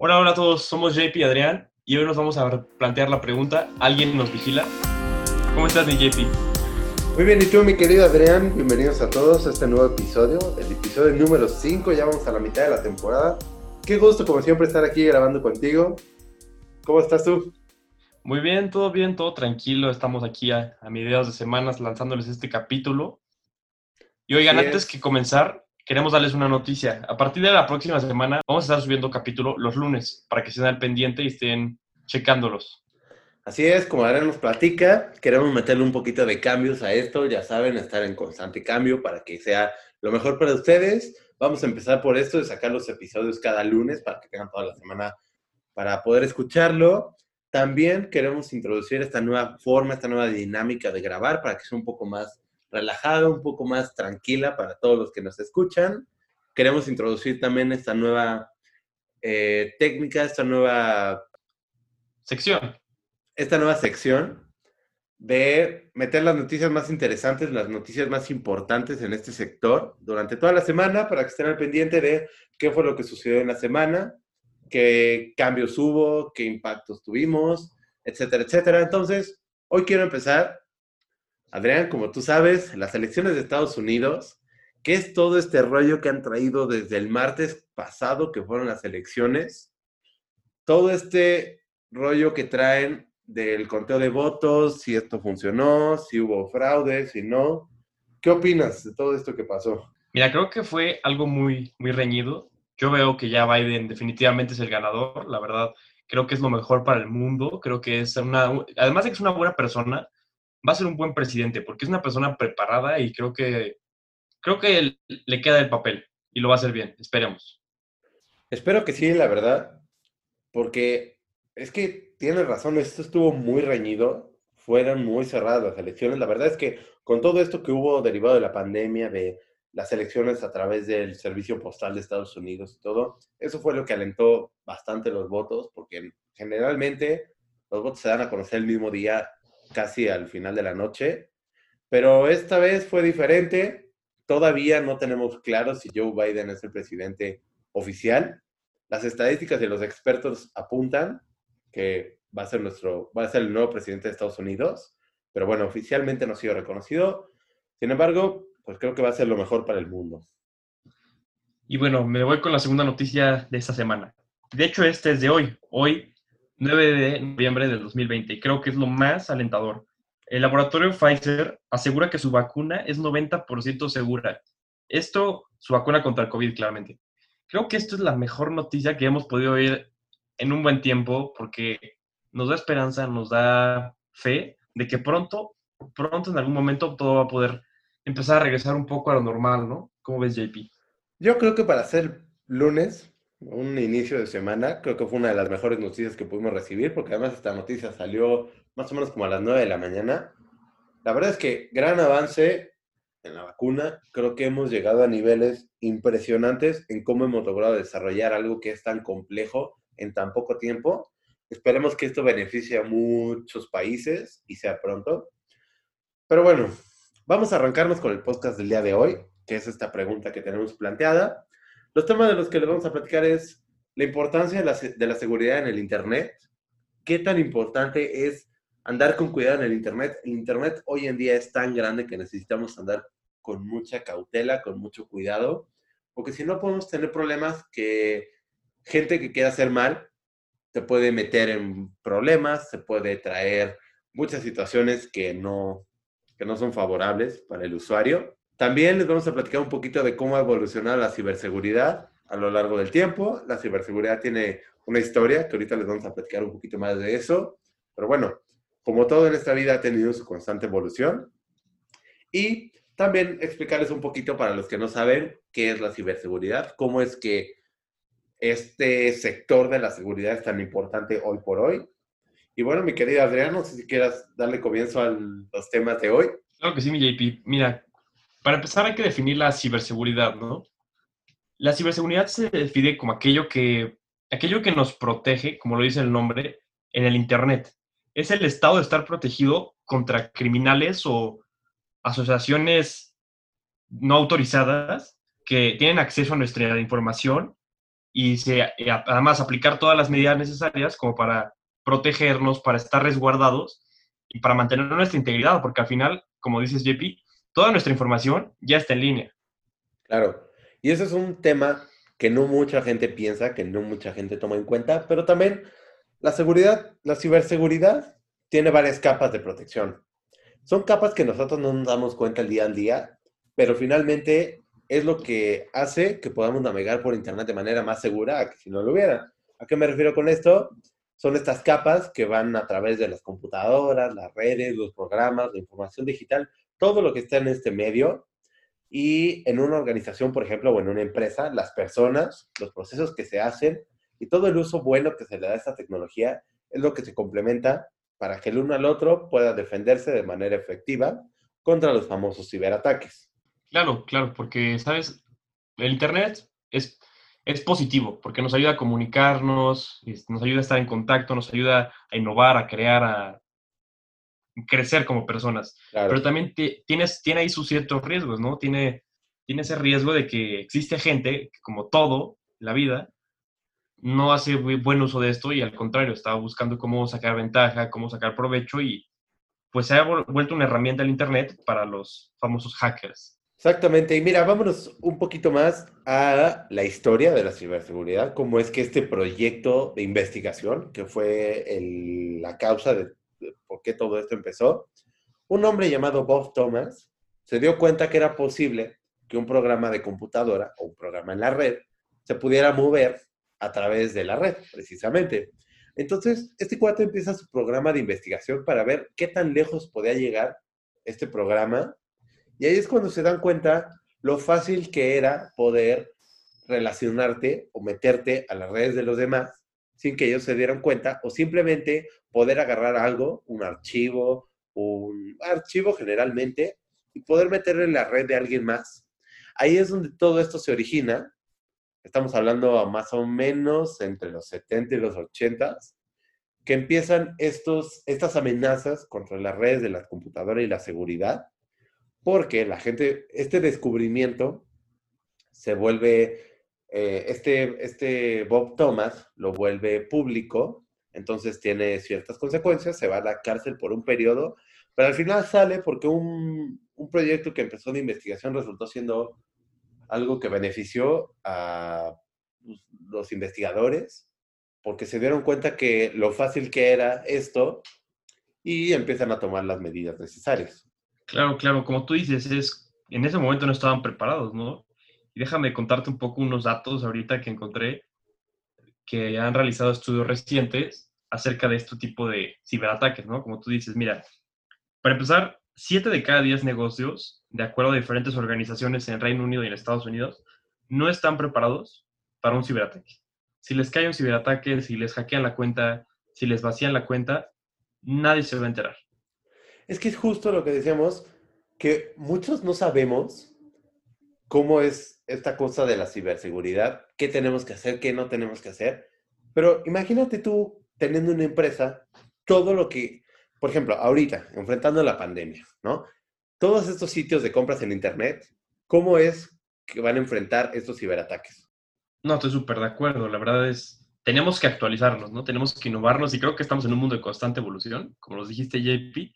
Hola, hola a todos, somos JP y Adrián y hoy nos vamos a plantear la pregunta, ¿alguien nos vigila? ¿Cómo estás, mi JP? Muy bien, y tú, mi querido Adrián, bienvenidos a todos a este nuevo episodio, el episodio número 5, ya vamos a la mitad de la temporada. Qué gusto, como siempre, estar aquí grabando contigo. ¿Cómo estás tú? Muy bien, todo bien, todo tranquilo. Estamos aquí a, a mediados de semanas lanzándoles este capítulo. Y oigan, antes es. que comenzar, queremos darles una noticia. A partir de la próxima semana vamos a estar subiendo capítulo los lunes para que estén al pendiente y estén checándolos. Así es, como Adrián nos platica, queremos meterle un poquito de cambios a esto, ya saben, estar en constante cambio para que sea lo mejor para ustedes. Vamos a empezar por esto de sacar los episodios cada lunes para que tengan toda la semana para poder escucharlo. También queremos introducir esta nueva forma, esta nueva dinámica de grabar para que sea un poco más relajada, un poco más tranquila para todos los que nos escuchan. Queremos introducir también esta nueva eh, técnica, esta nueva Sección. esta nueva sección de meter las noticias más interesantes, las noticias más importantes en este sector durante toda la semana para que estén al pendiente de qué fue lo que sucedió en la semana, qué cambios hubo, qué impactos tuvimos, etcétera, etcétera. Entonces, hoy quiero empezar, Adrián, como tú sabes, las elecciones de Estados Unidos, ¿qué es todo este rollo que han traído desde el martes pasado, que fueron las elecciones? Todo este rollo que traen del conteo de votos, si esto funcionó, si hubo fraude, si no. ¿Qué opinas de todo esto que pasó? Mira, creo que fue algo muy, muy reñido. Yo veo que ya Biden definitivamente es el ganador. La verdad, creo que es lo mejor para el mundo. Creo que es una, además de que es una buena persona, va a ser un buen presidente porque es una persona preparada y creo que, creo que le queda el papel y lo va a hacer bien. Esperemos. Espero que sí, la verdad, porque es que tienes razón, esto estuvo muy reñido, fueron muy cerradas las elecciones. La verdad es que con todo esto que hubo derivado de la pandemia, de las elecciones a través del servicio postal de Estados Unidos y todo, eso fue lo que alentó bastante los votos, porque generalmente los votos se dan a conocer el mismo día, casi al final de la noche, pero esta vez fue diferente. Todavía no tenemos claro si Joe Biden es el presidente oficial. Las estadísticas de los expertos apuntan que va a ser nuestro, va a ser el nuevo presidente de Estados Unidos, pero bueno, oficialmente no ha sido reconocido. Sin embargo, pues creo que va a ser lo mejor para el mundo. Y bueno, me voy con la segunda noticia de esta semana. De hecho, este es de hoy, hoy 9 de noviembre del 2020, y creo que es lo más alentador. El laboratorio Pfizer asegura que su vacuna es 90% segura. Esto, su vacuna contra el COVID, claramente. Creo que esto es la mejor noticia que hemos podido oír en un buen tiempo porque nos da esperanza, nos da fe de que pronto, pronto en algún momento todo va a poder empezar a regresar un poco a lo normal, ¿no? ¿Cómo ves, JP? Yo creo que para ser lunes, un inicio de semana, creo que fue una de las mejores noticias que pudimos recibir, porque además esta noticia salió más o menos como a las 9 de la mañana. La verdad es que gran avance en la vacuna. Creo que hemos llegado a niveles impresionantes en cómo hemos logrado desarrollar algo que es tan complejo en tan poco tiempo. Esperemos que esto beneficie a muchos países y sea pronto. Pero bueno, vamos a arrancarnos con el podcast del día de hoy, que es esta pregunta que tenemos planteada. Los temas de los que les vamos a platicar es la importancia de la, se- de la seguridad en el Internet. ¿Qué tan importante es andar con cuidado en el Internet? El Internet hoy en día es tan grande que necesitamos andar con mucha cautela, con mucho cuidado, porque si no podemos tener problemas que gente que quiera hacer mal te puede meter en problemas, se puede traer muchas situaciones que no, que no son favorables para el usuario. También les vamos a platicar un poquito de cómo ha evolucionado la ciberseguridad a lo largo del tiempo. La ciberseguridad tiene una historia que ahorita les vamos a platicar un poquito más de eso. Pero bueno, como todo en esta vida ha tenido su constante evolución. Y también explicarles un poquito para los que no saben qué es la ciberseguridad, cómo es que este sector de la seguridad es tan importante hoy por hoy. Y bueno, mi querido Adrián, no sé si quieras darle comienzo a los temas de hoy. Claro que sí, mi JP. Mira, para empezar hay que definir la ciberseguridad, ¿no? La ciberseguridad se define como aquello que, aquello que nos protege, como lo dice el nombre, en el Internet. Es el estado de estar protegido contra criminales o asociaciones no autorizadas que tienen acceso a nuestra información y se, además aplicar todas las medidas necesarias como para protegernos, para estar resguardados y para mantener nuestra integridad, porque al final, como dices JP, toda nuestra información ya está en línea. Claro, y ese es un tema que no mucha gente piensa, que no mucha gente toma en cuenta, pero también la seguridad, la ciberseguridad tiene varias capas de protección. Son capas que nosotros no nos damos cuenta el día al día, pero finalmente es lo que hace que podamos navegar por Internet de manera más segura que si no lo hubiera. ¿A qué me refiero con esto? Son estas capas que van a través de las computadoras, las redes, los programas, la información digital, todo lo que está en este medio. Y en una organización, por ejemplo, o en una empresa, las personas, los procesos que se hacen y todo el uso bueno que se le da a esta tecnología es lo que se complementa para que el uno al otro pueda defenderse de manera efectiva contra los famosos ciberataques. Claro, claro, porque, ¿sabes? El Internet es, es positivo, porque nos ayuda a comunicarnos, nos ayuda a estar en contacto, nos ayuda a innovar, a crear, a crecer como personas. Pero también tienes, tiene ahí sus ciertos riesgos, ¿no? Tiene, tiene ese riesgo de que existe gente que, como todo, la vida, no hace buen uso de esto y al contrario, estaba buscando cómo sacar ventaja, cómo sacar provecho y pues se ha vuelto una herramienta el Internet para los famosos hackers. Exactamente, y mira, vámonos un poquito más a la historia de la ciberseguridad, cómo es que este proyecto de investigación, que fue la causa de por qué todo esto empezó, un hombre llamado Bob Thomas se dio cuenta que era posible que un programa de computadora o un programa en la red se pudiera mover a través de la red, precisamente. Entonces, este cuate empieza su programa de investigación para ver qué tan lejos podía llegar este programa. Y ahí es cuando se dan cuenta lo fácil que era poder relacionarte o meterte a las redes de los demás sin que ellos se dieran cuenta o simplemente poder agarrar algo, un archivo, un archivo generalmente, y poder meterlo en la red de alguien más. Ahí es donde todo esto se origina estamos hablando más o menos entre los 70 y los 80, que empiezan estos, estas amenazas contra las redes de la computadora y la seguridad, porque la gente, este descubrimiento se vuelve, eh, este, este Bob Thomas lo vuelve público, entonces tiene ciertas consecuencias, se va a la cárcel por un periodo, pero al final sale porque un, un proyecto que empezó de investigación resultó siendo algo que benefició a pues, los investigadores porque se dieron cuenta que lo fácil que era esto y empiezan a tomar las medidas necesarias. Claro, claro, como tú dices, es, en ese momento no estaban preparados, ¿no? Déjame contarte un poco unos datos ahorita que encontré que han realizado estudios recientes acerca de este tipo de ciberataques, ¿no? Como tú dices, mira, para empezar, 7 de cada 10 negocios, de acuerdo a diferentes organizaciones en Reino Unido y en Estados Unidos, no están preparados para un ciberataque. Si les cae un ciberataque, si les hackean la cuenta, si les vacían la cuenta, nadie se va a enterar. Es que es justo lo que decíamos, que muchos no sabemos cómo es esta cosa de la ciberseguridad, qué tenemos que hacer, qué no tenemos que hacer. Pero imagínate tú teniendo una empresa, todo lo que por ejemplo, ahorita, enfrentando la pandemia, ¿no? Todos estos sitios de compras en Internet, ¿cómo es que van a enfrentar estos ciberataques? No, estoy súper de acuerdo. La verdad es, tenemos que actualizarnos, ¿no? Tenemos que innovarnos y creo que estamos en un mundo de constante evolución, como nos dijiste, JP.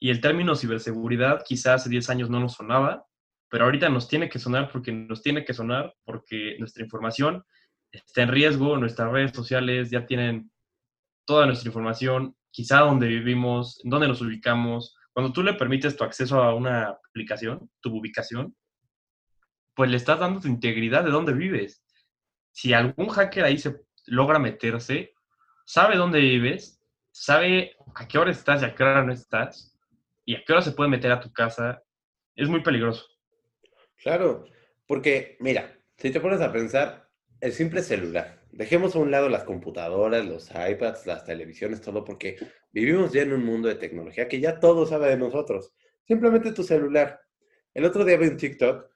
Y el término ciberseguridad quizás hace 10 años no nos sonaba, pero ahorita nos tiene que sonar porque nos tiene que sonar porque nuestra información está en riesgo, nuestras redes sociales ya tienen toda nuestra información, quizá dónde vivimos, dónde nos ubicamos. Cuando tú le permites tu acceso a una aplicación, tu ubicación, pues le estás dando tu integridad de dónde vives. Si algún hacker ahí se logra meterse, sabe dónde vives, sabe a qué hora estás y a qué hora no estás, y a qué hora se puede meter a tu casa, es muy peligroso. Claro, porque mira, si te pones a pensar, el simple celular, dejemos a un lado las computadoras, los iPads, las televisiones, todo, porque vivimos ya en un mundo de tecnología que ya todo sabe de nosotros. Simplemente tu celular. El otro día vi un TikTok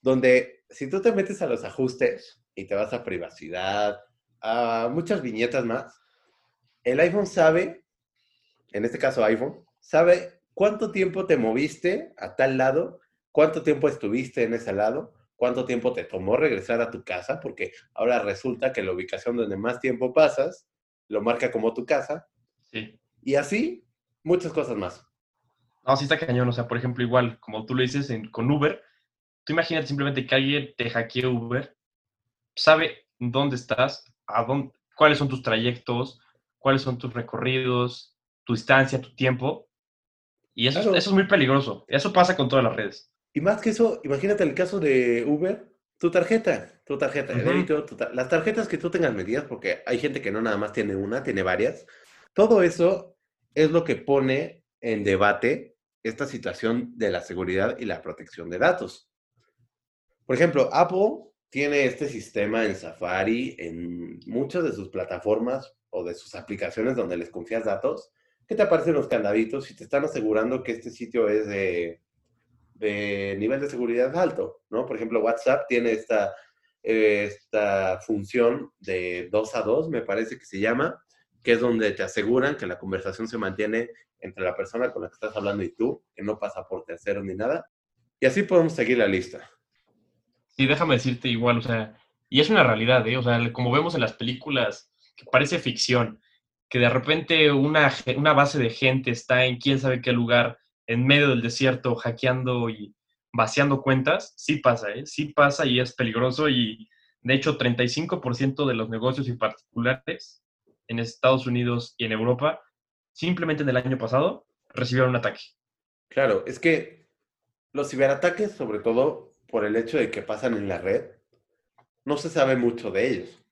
donde si tú te metes a los ajustes y te vas a privacidad, a muchas viñetas más, el iPhone sabe, en este caso iPhone, sabe cuánto tiempo te moviste a tal lado, cuánto tiempo estuviste en ese lado, cuánto tiempo te tomó regresar a tu casa, porque ahora resulta que la ubicación donde más tiempo pasas lo marca como tu casa. Sí. Y así, muchas cosas más. No, sí está cañón. O sea, por ejemplo, igual, como tú lo dices en, con Uber, tú imagínate simplemente que alguien te hackee Uber, sabe dónde estás, a dónde, cuáles son tus trayectos, cuáles son tus recorridos, tu distancia, tu tiempo. Y eso, Claro. eso es muy peligroso. Eso pasa con todas las redes. Y más que eso, imagínate el caso de Uber, tu tarjeta, tu tarjeta de Ujú. débito, tu tar- las tarjetas que tú tengas medidas, porque hay gente que no nada más tiene una, tiene varias. Todo eso es lo que pone en debate esta situación de la seguridad y la protección de datos. Por ejemplo, Apple tiene este sistema en Safari, en muchas de sus plataformas o de sus aplicaciones donde les confías datos, que te aparecen los candaditos y te están asegurando que este sitio es de, de nivel de seguridad alto, ¿no? Por ejemplo, WhatsApp tiene esta, eh, esta función de 2 a 2, me parece que se llama, que es donde te aseguran que la conversación se mantiene entre la persona con la que estás hablando y tú, que no pasa por terceros ni nada. Y así podemos seguir la lista. Sí, déjame decirte igual, o sea, y es una realidad, ¿eh? O sea, como vemos en las películas, que parece ficción, que de repente una, una base de gente está en quién sabe qué lugar, en medio del desierto, hackeando y vaciando cuentas, sí pasa, ¿eh? Sí pasa y es peligroso y de hecho 35% de los negocios y particulares en Estados Unidos y en Europa, simplemente en el año pasado, recibieron un ataque. Claro, es que los ciberataques, sobre todo por el hecho de que pasan en la red, no se sabe mucho de ellos.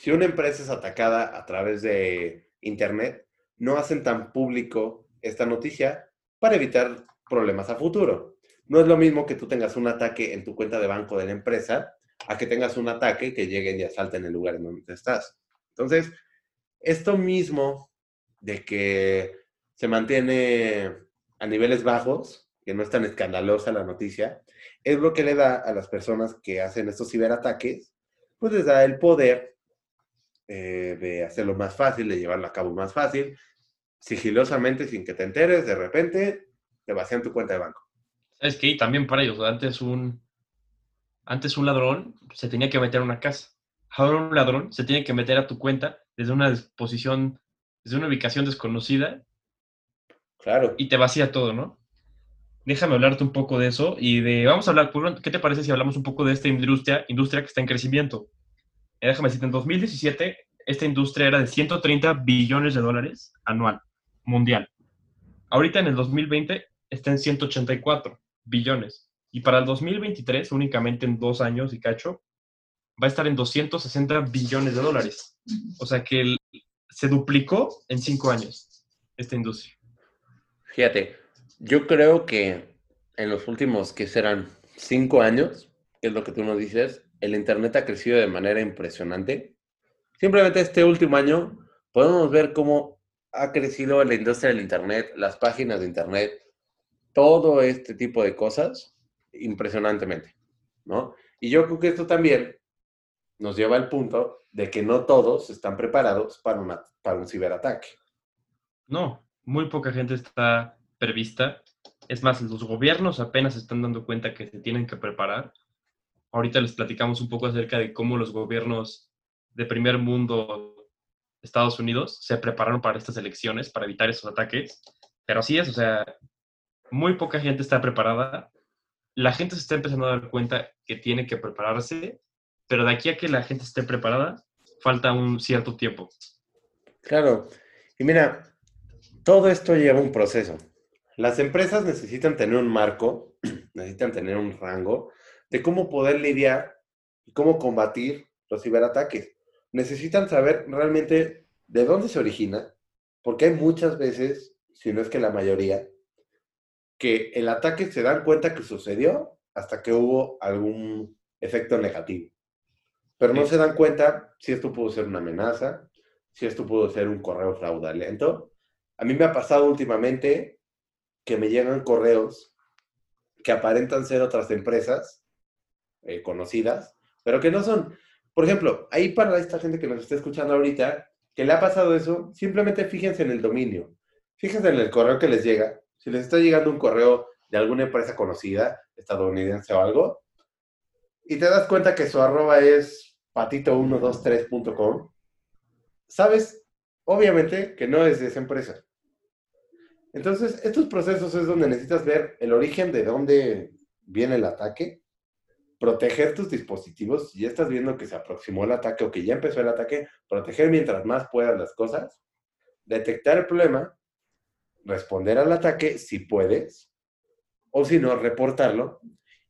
Si una empresa es atacada a través de Internet, no hacen tan público esta noticia para evitar problemas a futuro. No es lo mismo que tú tengas un ataque en tu cuenta de banco de la empresa a que tengas un ataque que lleguen y asalten el lugar en donde estás. Entonces, esto mismo de que se mantiene a niveles bajos, que no es tan escandalosa la noticia, es lo que le da a las personas que hacen estos ciberataques, pues les da el poder eh, de hacerlo más fácil, de llevarlo a cabo más fácil, sigilosamente, sin que te enteres, de repente te vacían tu cuenta de banco. ¿Sabes qué? Y también para ellos, antes un, antes un ladrón se tenía que meter a una casa. Ahora un ladrón se tiene que meter a tu cuenta desde una posición, desde una ubicación desconocida Claro. y te vacía todo, ¿no? Déjame hablarte un poco de eso y de, vamos a hablar, ¿qué te parece si hablamos un poco de esta industria, industria que está en crecimiento? Eh, déjame decirte, en 2017 esta industria era de 130 billones de dólares anual, mundial. Ahorita en el 2020 está en 184 billones. Y para el 2023, únicamente en dos años y cacho, va a estar en 260 billones de dólares. O sea que se duplicó en cinco años esta industria. Fíjate, yo creo que en los últimos, que serán cinco años, que es lo que tú nos dices, el Internet ha crecido de manera impresionante. Simplemente este último año podemos ver cómo ha crecido la industria del Internet, las páginas de Internet, todo este tipo de cosas impresionantemente, ¿no? Y yo creo que esto también nos lleva al punto de que no todos están preparados para, una, para un ciberataque. No, muy poca gente está prevista. Es más, los gobiernos apenas están dando cuenta que se tienen que preparar. Ahorita les platicamos un poco acerca de cómo los gobiernos de primer mundo, Estados Unidos, se prepararon para estas elecciones, para evitar esos ataques. Pero así es, o sea, muy poca gente está preparada. La gente se está empezando a dar cuenta que tiene que prepararse, pero de aquí a que la gente esté preparada, falta un cierto tiempo. Claro. Y mira, todo esto lleva un proceso. Las empresas necesitan tener un marco, necesitan tener un rango de cómo poder lidiar y cómo combatir los ciberataques. Necesitan saber realmente de dónde se origina, porque hay muchas veces, si no es que la mayoría, que el ataque se dan cuenta que sucedió hasta que hubo algún efecto negativo. Pero no Sí. se dan cuenta si esto pudo ser una amenaza, si esto pudo ser un correo fraudulento. A mí me ha pasado últimamente que me llegan correos que aparentan ser otras empresas eh, conocidas, pero que no son. Por ejemplo, ahí para esta gente que nos está escuchando ahorita, que le ha pasado eso, simplemente fíjense en el dominio. Fíjense en el correo que les llega. Si les está llegando un correo de alguna empresa conocida, estadounidense o algo, y te das cuenta que su arroba es patito123.com, sabes, obviamente, que no es de esa empresa. Entonces, estos procesos es donde necesitas ver el origen de dónde viene el ataque, proteger tus dispositivos, si ya estás viendo que se aproximó el ataque o que ya empezó el ataque, proteger mientras más puedas las cosas, detectar el problema, responder al ataque si puedes, o si no, reportarlo.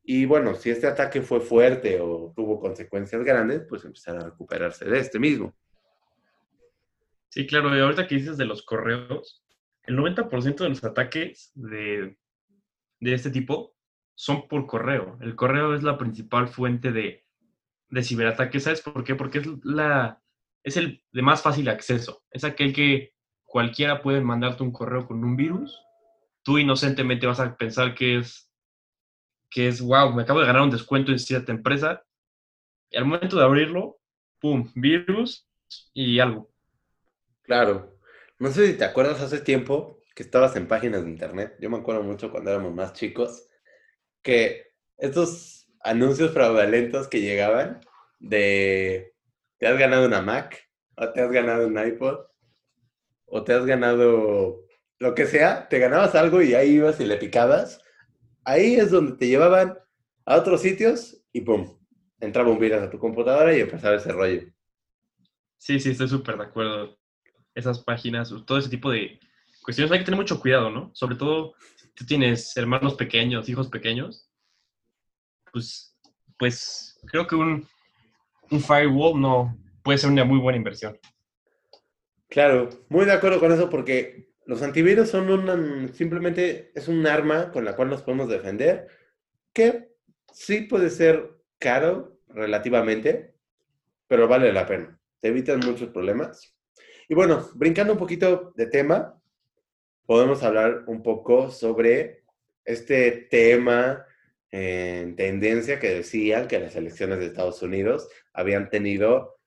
Y bueno, si este ataque fue fuerte o tuvo consecuencias grandes, pues empezar a recuperarse de este mismo. Sí, claro, y ahorita que dices de los correos, el 90% de los ataques de, de, este tipo son por correo. El correo es la principal fuente de, de ciberataques. ¿Sabes por qué? Porque es, la, es el de más fácil acceso. Es aquel que cualquiera puede mandarte un correo con un virus. Tú inocentemente vas a pensar que es, que es, wow, me acabo de ganar un descuento en cierta empresa. Y al momento de abrirlo, ¡pum! Virus y algo. Claro. No sé si te acuerdas hace tiempo que estabas en páginas de internet. Yo me acuerdo mucho cuando éramos más chicos que estos anuncios fraudulentos que llegaban de te has ganado una Mac o te has ganado un iPod o te has ganado lo que sea, te ganabas algo y ahí ibas y le picabas. Ahí es donde te llevaban a otros sitios y pum, entraba un virus a tu computadora y empezaba ese rollo. Sí, sí, estoy súper de acuerdo esas páginas, todo ese tipo de cuestiones, hay que tener mucho cuidado, ¿no? Sobre todo tú tienes hermanos pequeños, hijos pequeños, pues, pues creo que un, un firewall no puede ser una muy buena inversión. Claro, muy de acuerdo con eso porque los antivirus son un simplemente es un arma con la cual nos podemos defender que sí puede ser caro relativamente, pero vale la pena. Te evitan muchos problemas. Y bueno, brincando un poquito de tema, podemos hablar un poco sobre este tema en tendencia que decían que las elecciones de Estados Unidos habían tenido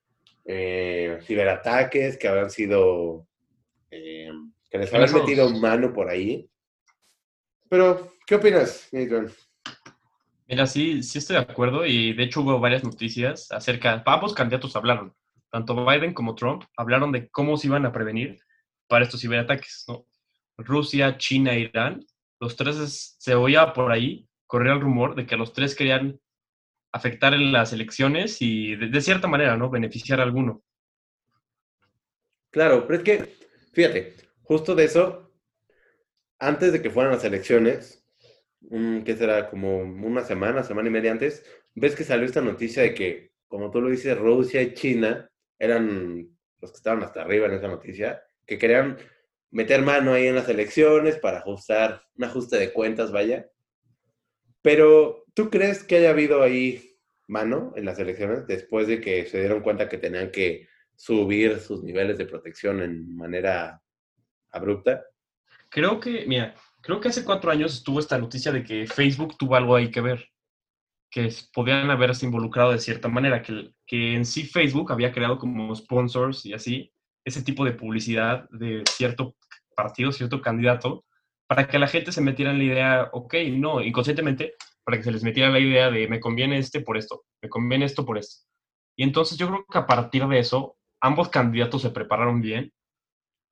eh, ciberataques, que habían sido, eh, que les habían metido mano por ahí. Pero, ¿qué opinas, Nathan? Mira, sí, sí estoy de acuerdo y de hecho hubo varias noticias acerca, ambos candidatos hablaron tanto Biden como Trump hablaron de cómo se iban a prevenir para estos ciberataques, ¿no? Rusia, China Irán, los tres se oía por ahí, corría el rumor de que los tres querían afectar en las elecciones y de, cierta manera, ¿no? Beneficiar a alguno. Claro, pero es que, fíjate, justo de eso, antes de que fueran las elecciones, que será como una semana, semana y media antes, ves que salió esta noticia de que, como tú lo dices, Rusia y China eran los que estaban hasta arriba en esa noticia, que querían meter mano ahí en las elecciones para ajustar, un ajuste de cuentas, vaya. Pero, ¿tú crees que haya habido ahí mano en las elecciones después de que se dieron cuenta que tenían que subir sus niveles de protección en manera abrupta? Creo que, mira, creo que hace cuatro años estuvo esta noticia de que Facebook tuvo algo ahí que ver que podían haberse involucrado de cierta manera, que, que en sí Facebook había creado como sponsors y así, ese tipo de publicidad de cierto partido, cierto candidato, para que la gente se metiera en la idea, ok, no, inconscientemente, para que se les metiera la idea de me conviene este por esto, me conviene esto por esto. Y entonces yo creo que a partir de eso, ambos candidatos se prepararon bien.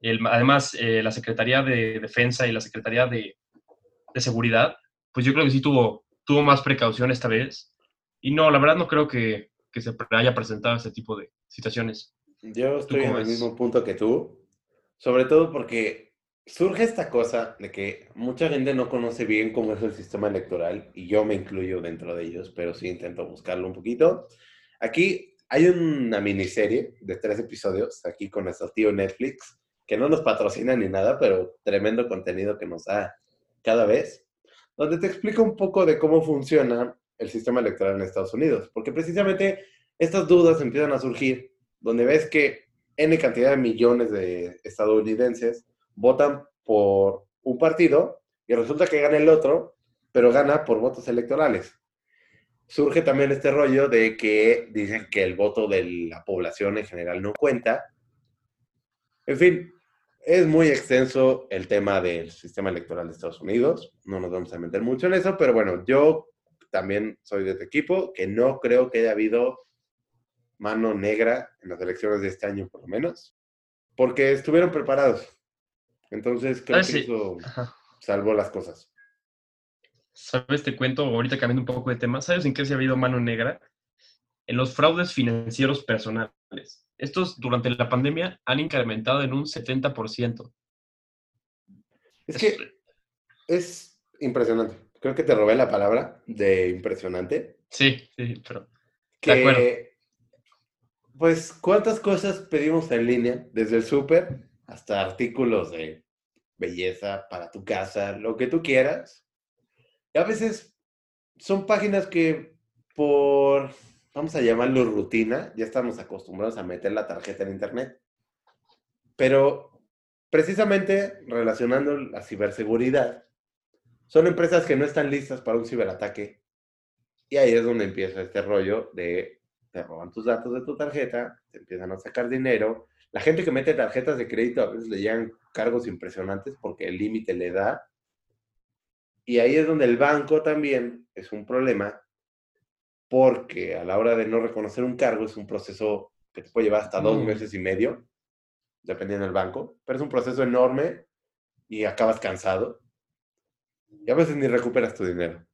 Además, eh, la Secretaría de Defensa y la Secretaría de, Seguridad, pues yo creo que sí tuvo tuvo más precaución esta vez. Y no, la verdad no creo que, que se haya presentado este tipo de situaciones. Yo estoy en el mismo punto que tú, sobre todo porque surge esta cosa de que mucha gente no conoce bien cómo es el sistema electoral y yo me incluyo dentro de ellos, pero sí intento buscarlo un poquito. Aquí hay una miniserie de tres episodios, aquí con nuestro tío Netflix, que no nos patrocina ni nada, pero tremendo contenido que nos da cada vez donde te explica un poco de cómo funciona el sistema electoral en Estados Unidos, porque precisamente estas dudas empiezan a surgir, donde ves que N cantidad de millones de estadounidenses votan por un partido y resulta que gana el otro, pero gana por votos electorales. Surge también este rollo de que dicen que el voto de la población en general no cuenta. En fin, es muy extenso el tema del sistema electoral de Estados Unidos, no nos vamos a meter mucho en eso, pero bueno, yo también soy de tu equipo, que no creo que haya habido mano negra en las elecciones de este año, por lo menos, porque estuvieron preparados. Entonces, creo Ah, que sí. eso Ajá. salvó las cosas. ¿Sabes? Te cuento, ahorita cambiando un poco de tema, ¿sabes en qué se ha habido mano negra? En los fraudes financieros personales. Estos durante la pandemia han incrementado en un 70%. Es que es impresionante. Creo que te robé la palabra de impresionante. Sí, sí, pero Que, acuerdo. Pues, ¿cuántas cosas pedimos en línea? Desde el súper hasta artículos de belleza para tu casa, lo que tú quieras. Y a veces son páginas que por, vamos a llamarlo rutina, ya estamos acostumbrados a meter la tarjeta en internet. Pero precisamente relacionando la ciberseguridad, son empresas que no están listas para un ciberataque. Y ahí es donde empieza este rollo de te roban tus datos de tu tarjeta, te empiezan a sacar dinero. La gente que mete tarjetas de crédito a veces le llegan cargos impresionantes porque el límite le da. Y ahí es donde el banco también es un problema porque a la hora de no reconocer un cargo es un proceso que te puede llevar hasta dos Mm. meses y medio, dependiendo del banco, pero es un proceso enorme y acabas cansado. Y a veces ni recuperas tu dinero.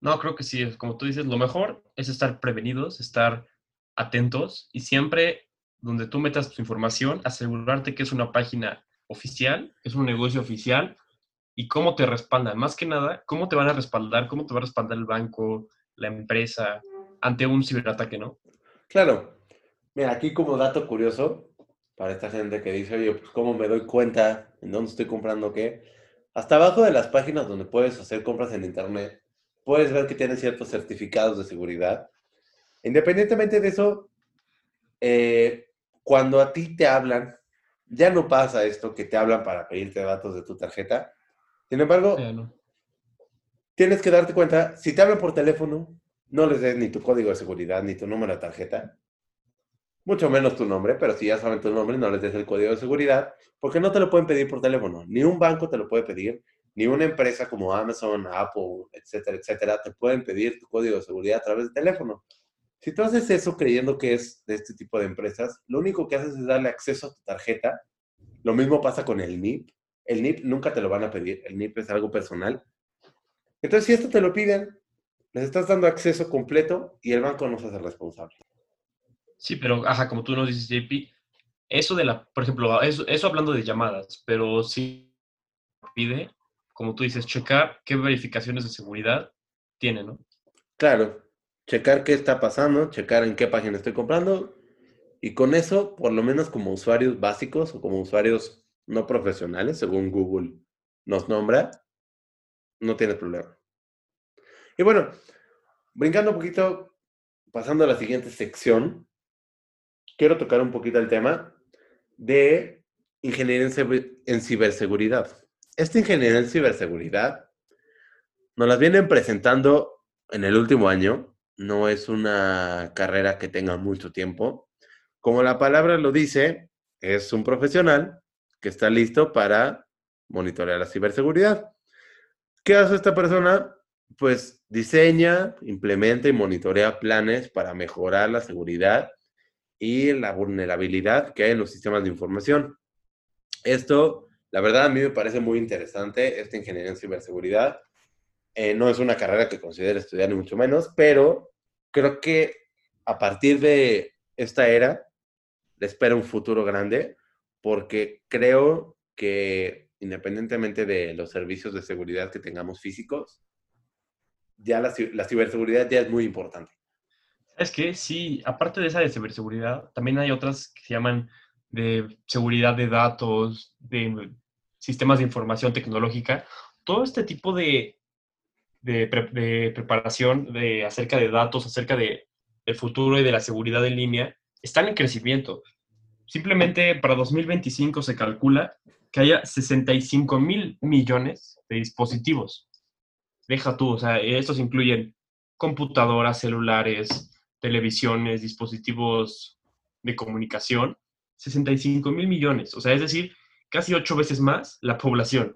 no, creo que sí, como tú dices, lo mejor es estar prevenidos, estar atentos y siempre donde tú metas tu información, asegurarte que es una página oficial, es un negocio oficial y cómo te respaldan. Más que nada, cómo te van a respaldar, cómo te va a respaldar el banco, la empresa ante un ciberataque, ¿no? Claro. Mira, aquí como dato curioso, para esta gente que dice, oye, pues cómo me doy cuenta en dónde estoy comprando qué, hasta abajo de las páginas donde puedes hacer compras en internet, puedes ver que tienen ciertos certificados de seguridad. Independientemente de eso, eh, cuando a ti te hablan, ya no pasa esto que te hablan para pedirte datos de tu tarjeta. Sin embargo, Eh, no. tienes que darte cuenta, si te hablan por teléfono, no les des ni tu código de seguridad ni tu número de tarjeta, mucho menos tu nombre, pero si ya saben tu nombre, no les des el código de seguridad, porque no te lo pueden pedir por teléfono. Ni un banco te lo puede pedir, ni una empresa como Amazon, Apple, etcétera, etcétera, te pueden pedir tu código de seguridad a través de teléfono. Si tú haces eso creyendo que es de este tipo de empresas, lo único que haces es darle acceso a tu tarjeta. Lo mismo pasa con el NIP. El NIP nunca te lo van a pedir. El NIP es algo personal. Entonces, si esto te lo piden, les estás dando acceso completo y el banco no se hace responsable. Sí, pero, ajá, como tú nos dices, JP, eso de la, por ejemplo, eso, eso hablando de llamadas, pero sí pide, como tú dices, checar qué verificaciones de seguridad tiene, ¿no? Claro, checar qué está pasando, checar en qué página estoy comprando y con eso, por lo menos como usuarios básicos o como usuarios no profesionales, según Google nos nombra, no tienes problema. Y bueno, brincando un poquito, pasando a la siguiente sección, quiero tocar un poquito el tema de ingeniería en, ciber- en ciberseguridad. Esta ingeniería en ciberseguridad nos las vienen presentando en el último año. No es una carrera que tenga mucho tiempo. Como la palabra lo dice, es un profesional que está listo para monitorear la ciberseguridad. ¿Qué hace esta persona? Pues diseña, implementa y monitorea planes para mejorar la seguridad y la vulnerabilidad que hay en los sistemas de información. Esto, la verdad, a mí me parece muy interesante, esta ingeniería en ciberseguridad. Eh, no es una carrera que considere estudiar ni mucho menos, pero creo que a partir de esta era le espera un futuro grande porque creo que independientemente de los servicios de seguridad que tengamos físicos, ya la, la ciberseguridad ya es muy importante. Es que sí, aparte de esa de ciberseguridad, también hay otras que se llaman de seguridad de datos, de sistemas de información tecnológica. Todo este tipo de, de, pre- de preparación de, acerca de datos, acerca de, del futuro y de la seguridad en línea, están en crecimiento. Simplemente para 2025 se calcula que haya 65 mil millones de dispositivos. Deja tú, o sea, estos incluyen computadoras, celulares, televisiones, dispositivos de comunicación, 65 mil millones, o sea, es decir, casi ocho veces más la población,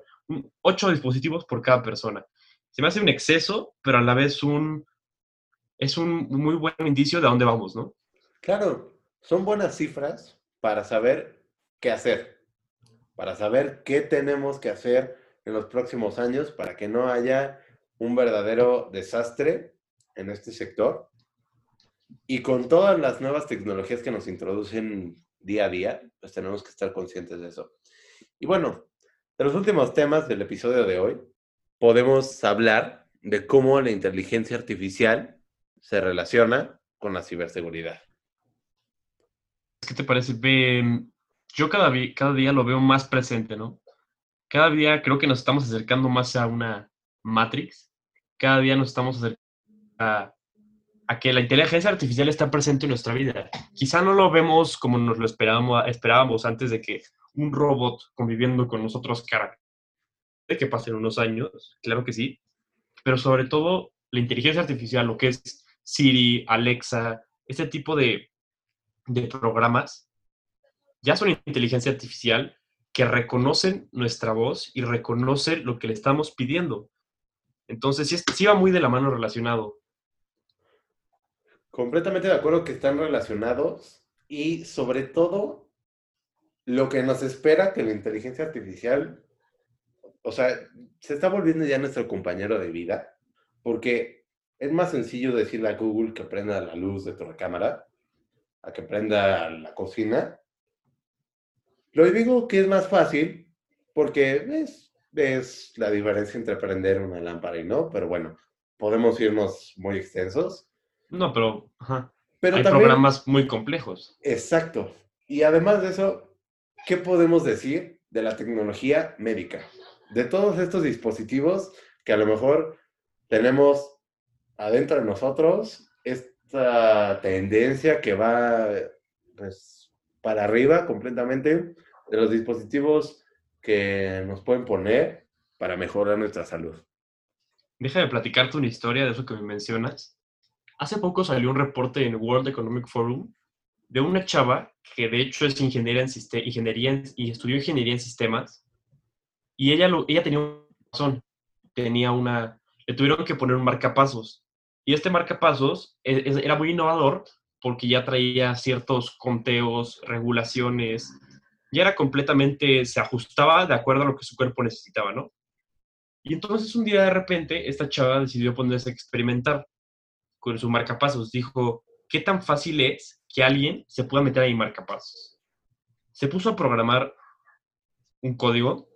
ocho dispositivos por cada persona. Se me hace un exceso, pero a la vez un, es un muy buen indicio de dónde vamos, ¿no? Claro, son buenas cifras para saber qué hacer, para saber qué tenemos que hacer en los próximos años para que no haya un verdadero desastre en este sector. Y con todas las nuevas tecnologías que nos introducen día a día, pues tenemos que estar conscientes de eso. Y bueno, de los últimos temas del episodio de hoy, podemos hablar de cómo la inteligencia artificial se relaciona con la ciberseguridad. ¿Qué te parece? Yo cada, cada día lo veo más presente, ¿no? Cada día creo que nos estamos acercando más a una Matrix. Cada día nos estamos acercando a, a que la inteligencia artificial está presente en nuestra vida. Quizá no lo vemos como nos lo esperábamos, esperábamos antes de que un robot conviviendo con nosotros cara que pasen unos años, claro que sí, pero sobre todo la inteligencia artificial, lo que es Siri, Alexa, este tipo de, de programas, ya son inteligencia artificial que reconocen nuestra voz y reconocen lo que le estamos pidiendo. Entonces, sí, sí va muy de la mano relacionado. Completamente de acuerdo que están relacionados y sobre todo lo que nos espera que la inteligencia artificial, o sea, se está volviendo ya nuestro compañero de vida, porque es más sencillo decirle a Google que prenda la luz de tu recámara, a que prenda la cocina. Lo digo que es más fácil porque es, es la diferencia entre prender una lámpara y no, pero bueno, podemos irnos muy extensos. No, pero, pero hay programas muy complejos. Exacto. Y además de eso, ¿qué podemos decir de la tecnología médica? De todos estos dispositivos que a lo mejor tenemos adentro de nosotros, esta tendencia que va pues, para arriba completamente de los dispositivos que nos pueden poner para mejorar nuestra salud. Déjame platicarte una historia de eso que me mencionas. Hace poco salió un reporte en World Economic Forum de una chava que de hecho es ingeniera en ingeniería y estudió ingeniería en sistemas y ella, ella tenía razón, tenía una, le tuvieron que poner un marcapasos y este marcapasos e, era muy innovador porque ya traía ciertos conteos, regulaciones, ya era completamente, se ajustaba de acuerdo a lo que su cuerpo necesitaba, ¿no? Y entonces un día de repente esta chava decidió ponerse a experimentar con su marcapasos. Dijo, ¿qué tan fácil es que alguien se pueda meter ahí marcapasos? Se puso a programar un código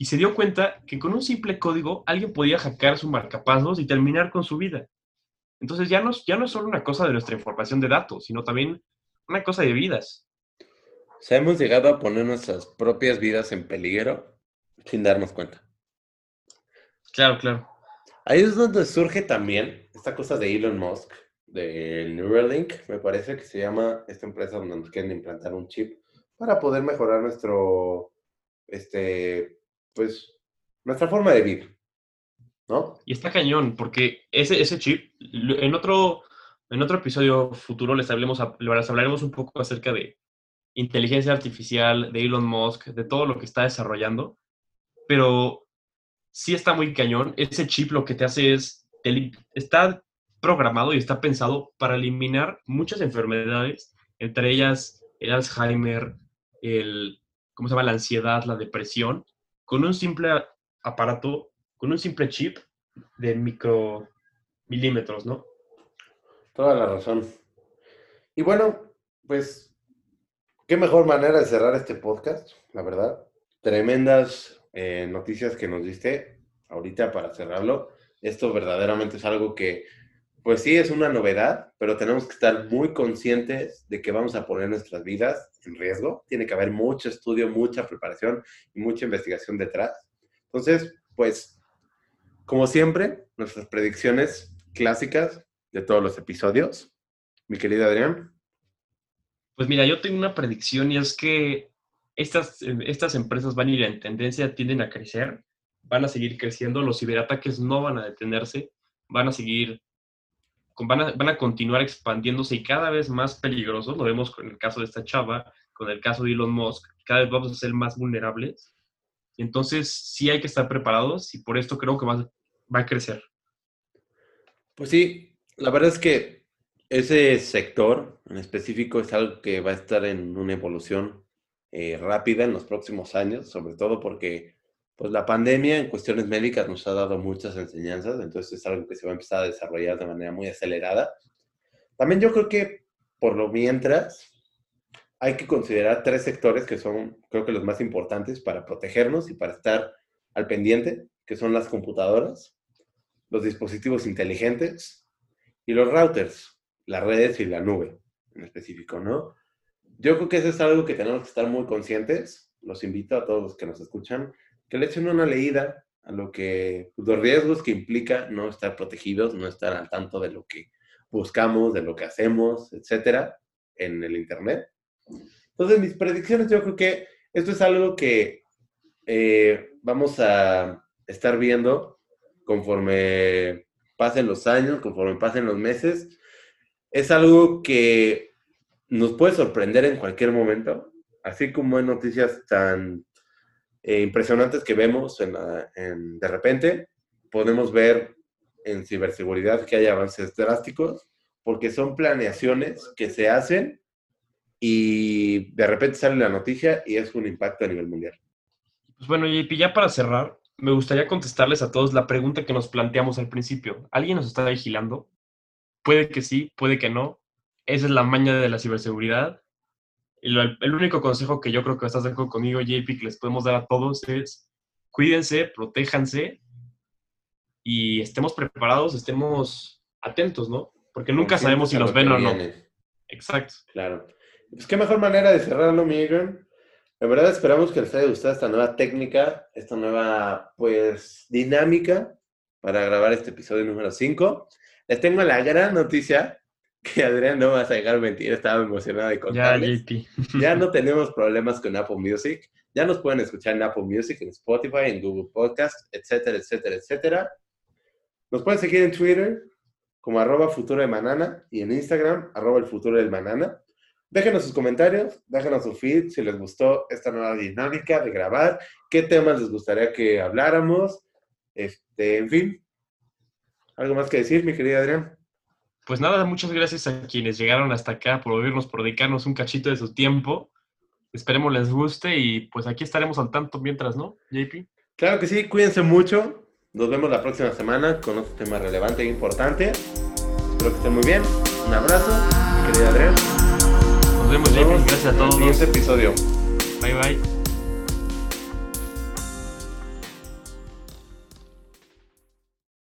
y se dio cuenta que con un simple código alguien podía hackear su marcapasos y terminar con su vida. Entonces ya no, ya no es solo una cosa de nuestra información de datos, sino también una cosa de vidas. O sea, hemos llegado a poner nuestras propias vidas en peligro sin darnos cuenta. Claro, claro. Ahí es donde surge también esta cosa de Elon Musk, del Neuralink, me parece que se llama esta empresa donde nos quieren implantar un chip para poder mejorar nuestro, este, pues, nuestra forma de vivir, ¿no? Y está cañón, porque ese, ese chip, en otro, en otro episodio futuro les, hablemos, les hablaremos un poco acerca de inteligencia artificial, de Elon Musk, de todo lo que está desarrollando, pero sí está muy cañón. Ese chip lo que te hace es, está programado y está pensado para eliminar muchas enfermedades, entre ellas el Alzheimer, el, ¿cómo se llama? La ansiedad, la depresión, con un simple aparato, con un simple chip de micro milímetros, ¿no? Toda la razón. Y bueno, pues, qué mejor manera de cerrar este podcast, la verdad. Tremendas eh, noticias que nos diste ahorita para cerrarlo. Esto verdaderamente es algo que, pues sí, es una novedad, pero tenemos que estar muy conscientes de que vamos a poner nuestras vidas en riesgo. Tiene que haber mucho estudio, mucha preparación y mucha investigación detrás. Entonces, pues, como siempre, nuestras predicciones clásicas de todos los episodios. Mi querido Adrián. Pues mira, yo tengo una predicción y es que estas, estas empresas van a ir en tendencia, tienden a crecer, van a seguir creciendo, los ciberataques no van a detenerse, van a seguir, van a, van a continuar expandiéndose y cada vez más peligrosos, lo vemos con el caso de esta chava, con el caso de Elon Musk, cada vez vamos a ser más vulnerables. Entonces, sí hay que estar preparados y por esto creo que va, va a crecer. Pues sí, La verdad es que ese sector en específico es algo que va a estar en una evolución eh, rápida en los próximos años, sobre todo porque pues, la pandemia en cuestiones médicas nos ha dado muchas enseñanzas, entonces es algo que se va a empezar a desarrollar de manera muy acelerada. También yo creo que por lo mientras hay que considerar tres sectores que son creo que los más importantes para protegernos y para estar al pendiente, que son las computadoras, los dispositivos inteligentes y los routers, las redes y la nube en específico, ¿no? Yo creo que eso es algo que tenemos que estar muy conscientes. Los invito a todos los que nos escuchan que le echen una leída a lo que, los riesgos que implica no estar protegidos, no estar al tanto de lo que buscamos, de lo que hacemos, etcétera, en el Internet. Entonces, mis predicciones, yo creo que esto es algo que eh, vamos a estar viendo conforme pasen los años, conforme pasen los meses. Es algo que nos puede sorprender en cualquier momento, así como hay noticias tan eh, impresionantes que vemos de repente, podemos ver en ciberseguridad que hay avances drásticos, porque son planeaciones que se hacen y de repente sale la noticia y es un impacto a nivel mundial. Pues bueno, JP, ya para cerrar, me gustaría contestarles a todos la pregunta que nos planteamos al principio. ¿Alguien nos está vigilando? Puede que sí, puede que no. Esa es la maña de la ciberseguridad. El único consejo que yo creo que estás de acuerdo conmigo, JP, que les podemos dar a todos es cuídense, protéjanse y estemos preparados, estemos atentos, ¿no? Porque nunca sabemos si nos ven o no. Exacto. Claro. Pues qué mejor manera de cerrarlo, Miguel. La verdad esperamos que les haya gustado esta nueva técnica, esta nueva, pues, dinámica para grabar este episodio número 5. Les tengo la gran noticia que Adrián no vas a dejar mentir, estaba emocionado de contarles. Ya, ya no tenemos problemas con Apple Music. Ya nos pueden escuchar en Apple Music, en Spotify, en Google Podcast, etcétera, etcétera, etcétera. Nos pueden seguir en Twitter como arroba futuro de manana y en Instagram arroba el futuro del manana. Déjenos sus comentarios, déjenos su feed si les gustó esta nueva dinámica de grabar, qué temas les gustaría que habláramos, este, en fin. ¿Algo más que decir, mi querida Adrián? Pues nada, muchas gracias a quienes llegaron hasta acá por oírnos, por dedicarnos un cachito de su tiempo. Esperemos les guste y pues aquí estaremos al tanto mientras, ¿no, JP? Claro que sí, cuídense mucho. Nos vemos la próxima semana con otro tema relevante e importante. Espero que estén muy bien. Un abrazo, querida Adrián. Nos vemos, JP. Gracias a todos. En este episodio. Bye, bye.